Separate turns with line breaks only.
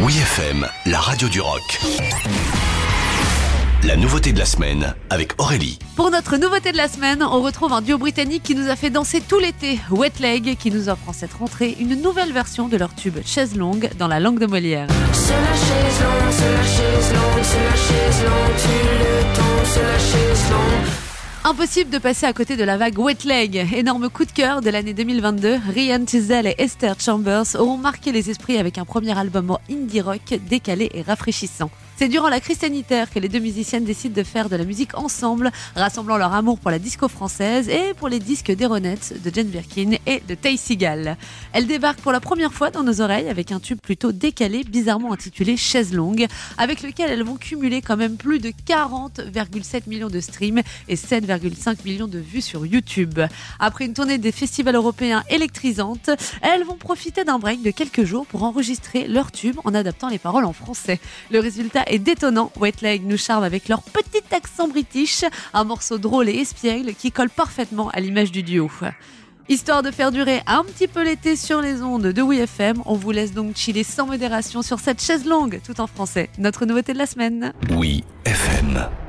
Oui FM, la radio du rock. La nouveauté de la semaine avec Aurélie.
Pour notre nouveauté de la semaine, on retrouve un duo britannique qui nous a fait danser tout l'été, Wet Leg, qui nous offre en cette rentrée une nouvelle version de leur tube Chaise longue dans la langue de Molière.
C'est la chaise longue,
Impossible de passer à côté de la vague Wet Leg. Énorme coup de cœur de l'année 2022, Ryan Tisdale et Esther Chambers auront marqué les esprits avec un premier album indie rock décalé et rafraîchissant. C'est durant la crise sanitaire que les deux musiciennes décident de faire de la musique ensemble, rassemblant leur amour pour la disco française et pour les disques d'Aeronet, de Jane Birkin et de Tay Seagal. Elles débarquent pour la première fois dans nos oreilles avec un tube plutôt décalé, bizarrement intitulé Chaise longue, avec lequel elles vont cumuler quand même plus de 40,7 millions de streams et 7,5 millions de vues sur YouTube. Après une tournée des festivals européens électrisante, elles vont profiter d'un break de quelques jours pour enregistrer leur tube en adaptant les paroles en français. Le résultat est détonnant. Wet Leg nous charme avec leur petit accent british, un morceau drôle et espiègle qui colle parfaitement à l'image du duo. Histoire de faire durer un petit peu l'été sur les ondes de WeFM, on vous laisse donc chiller sans modération sur cette chaise longue tout en français. Notre nouveauté de la semaine.
Oui FM.